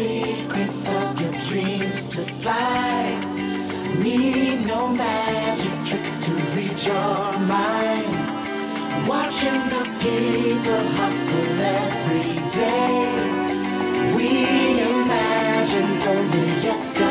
secrets of your dreams to fly. Need no magic tricks to read your mind. Watching the people hustle every day. We imagined only yesterday.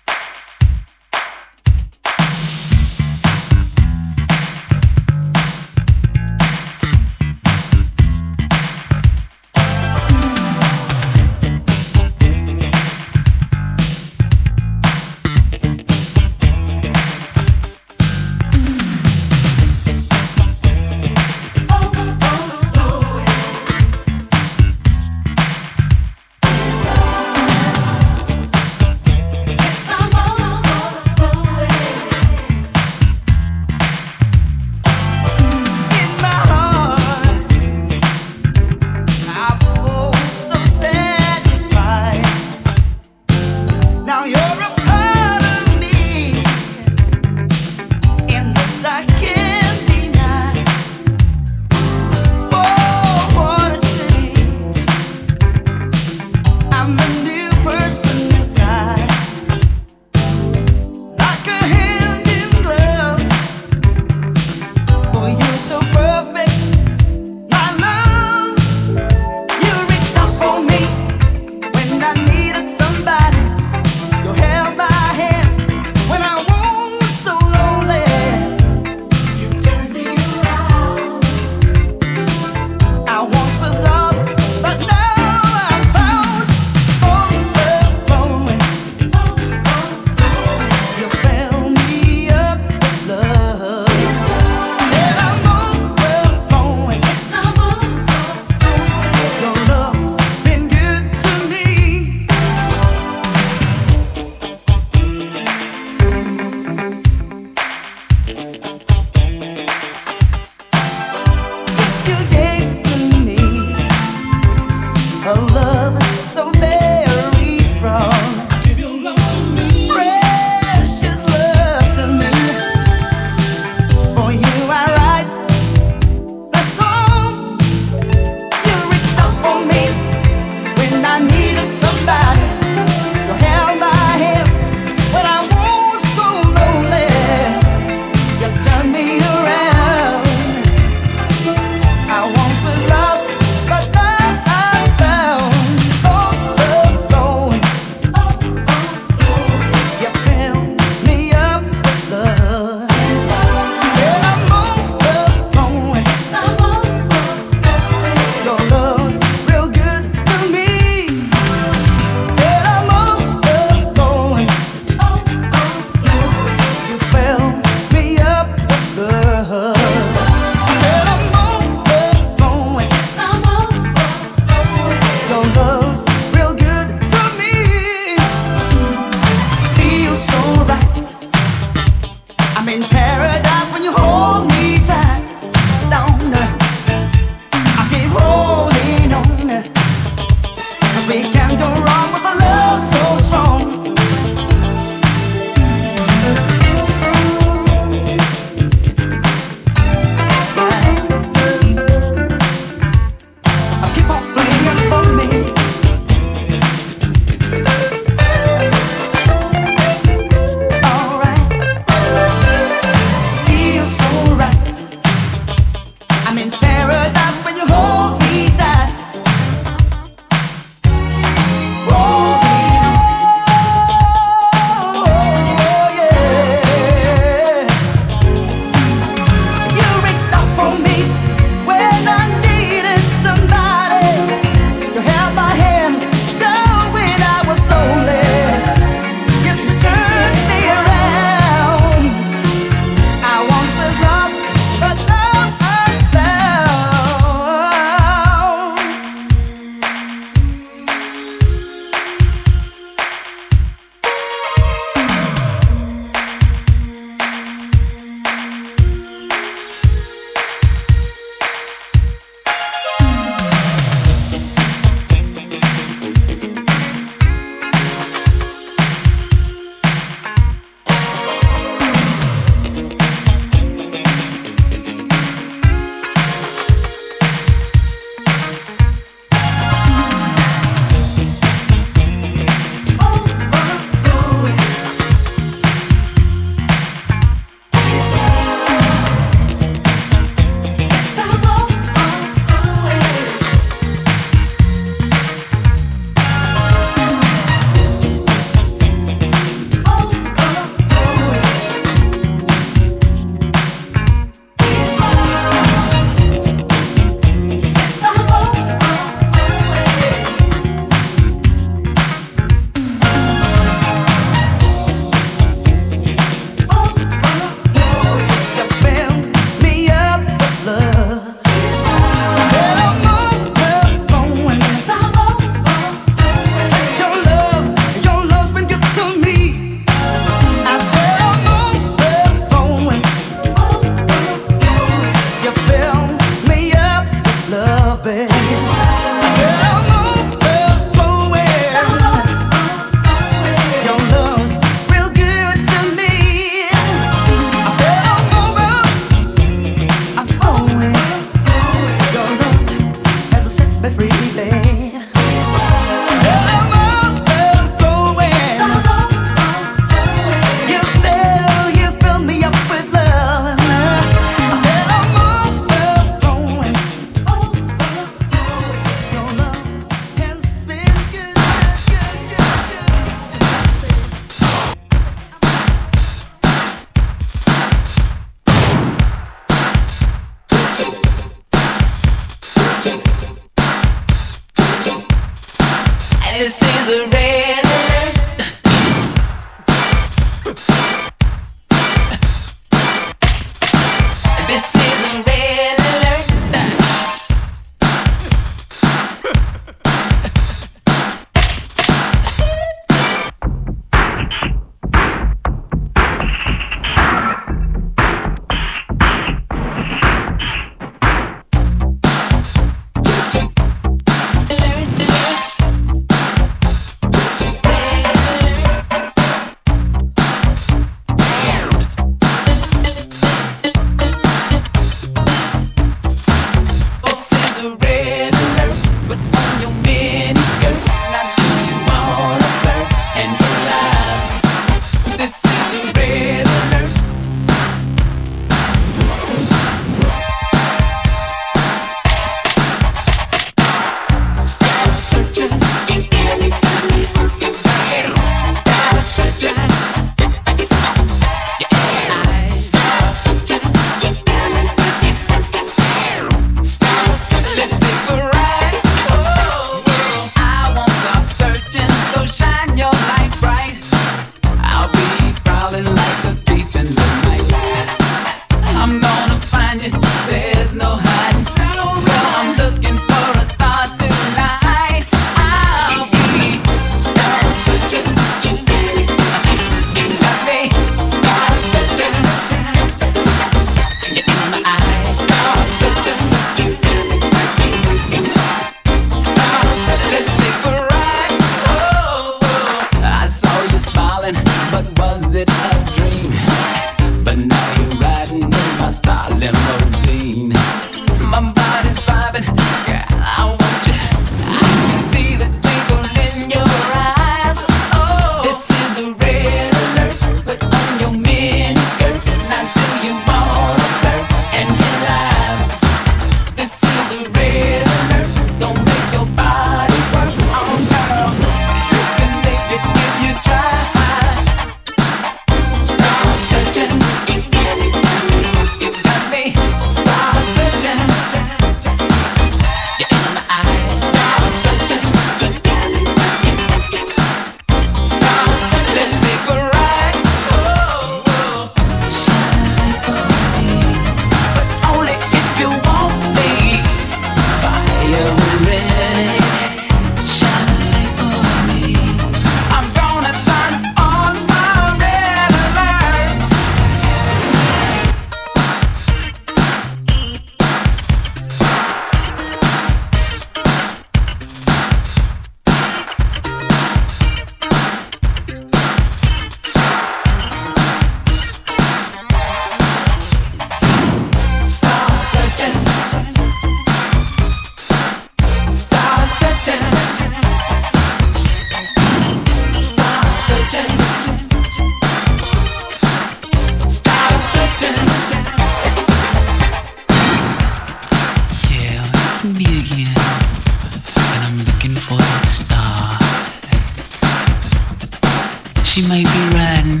She might be riding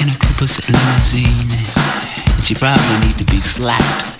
in a Cooper's limousine, and she probably need to be slapped.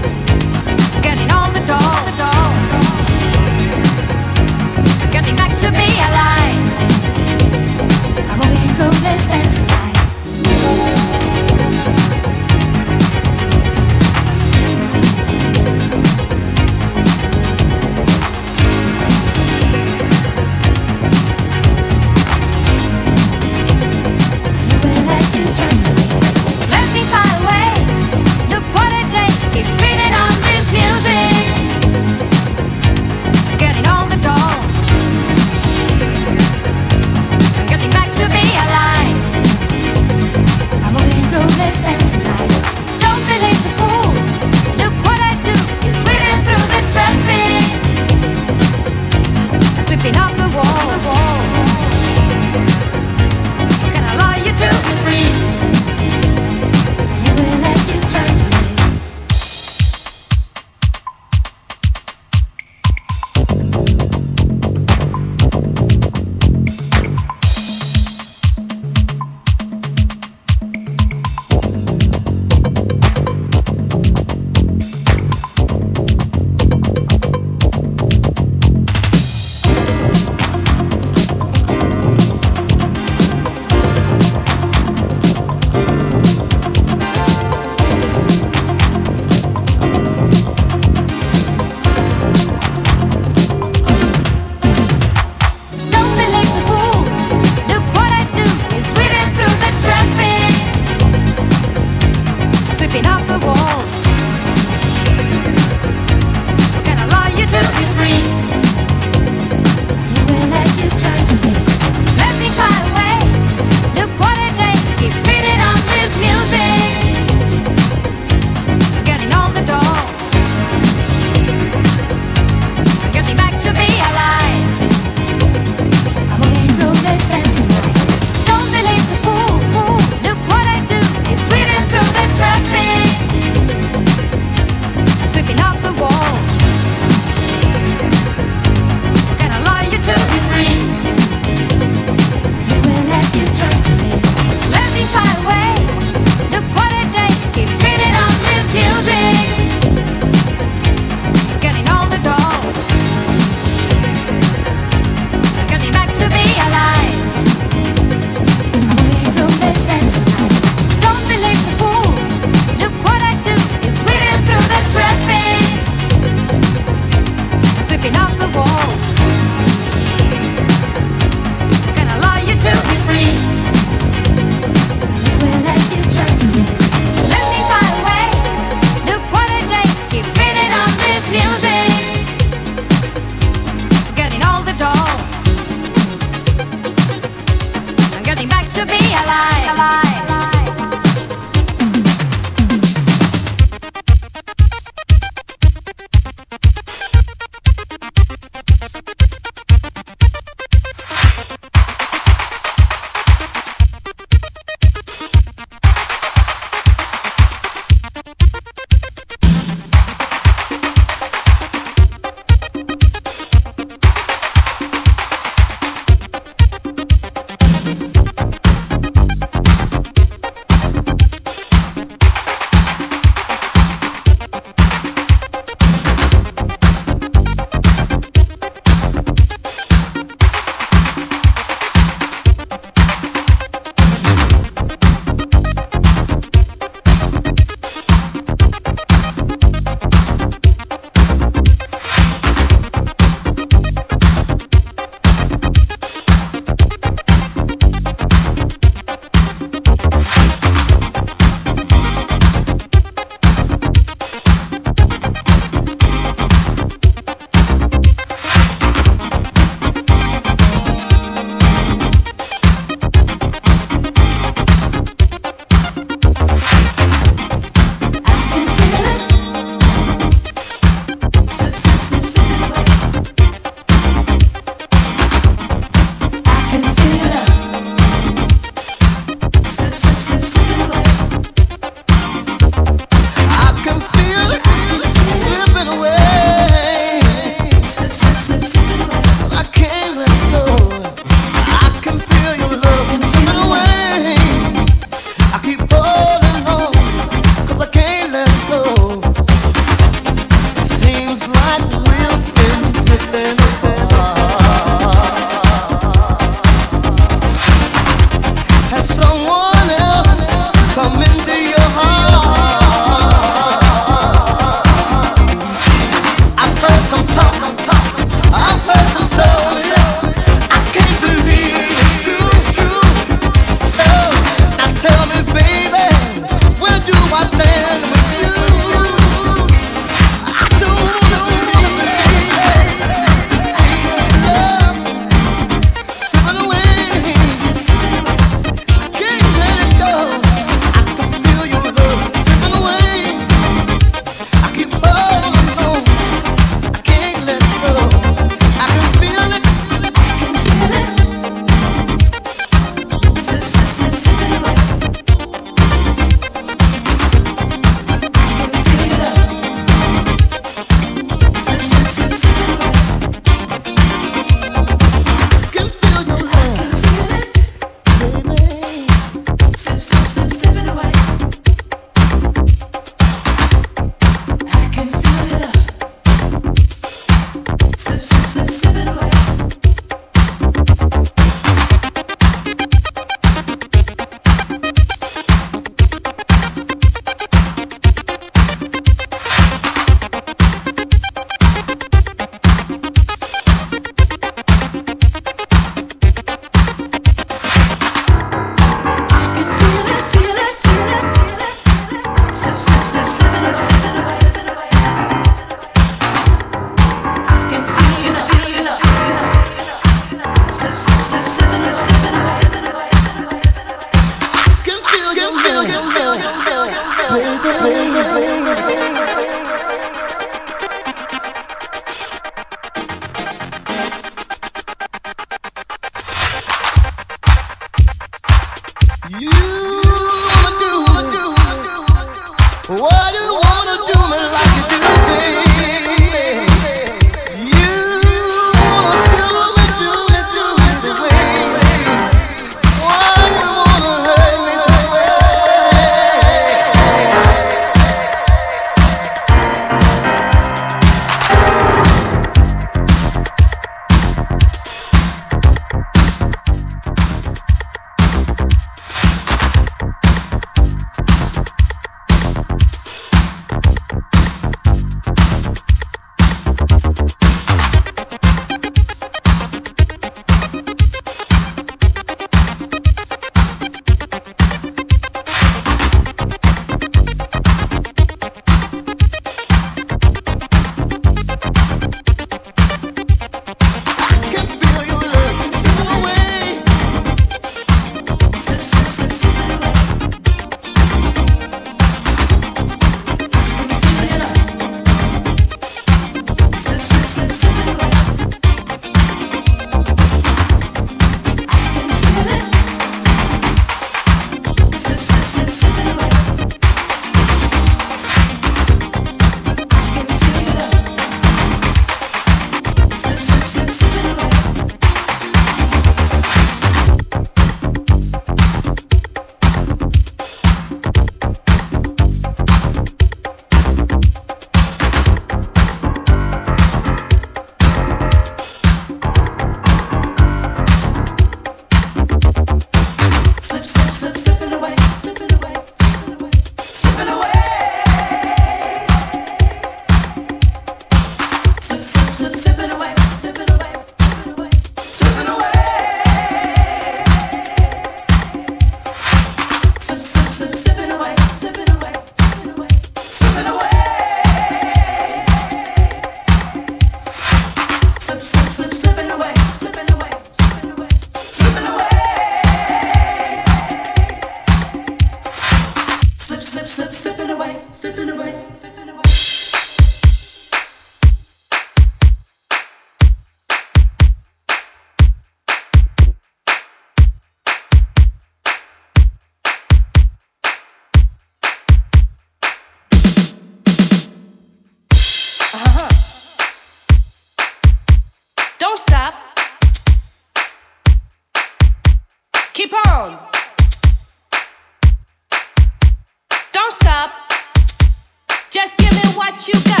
you got.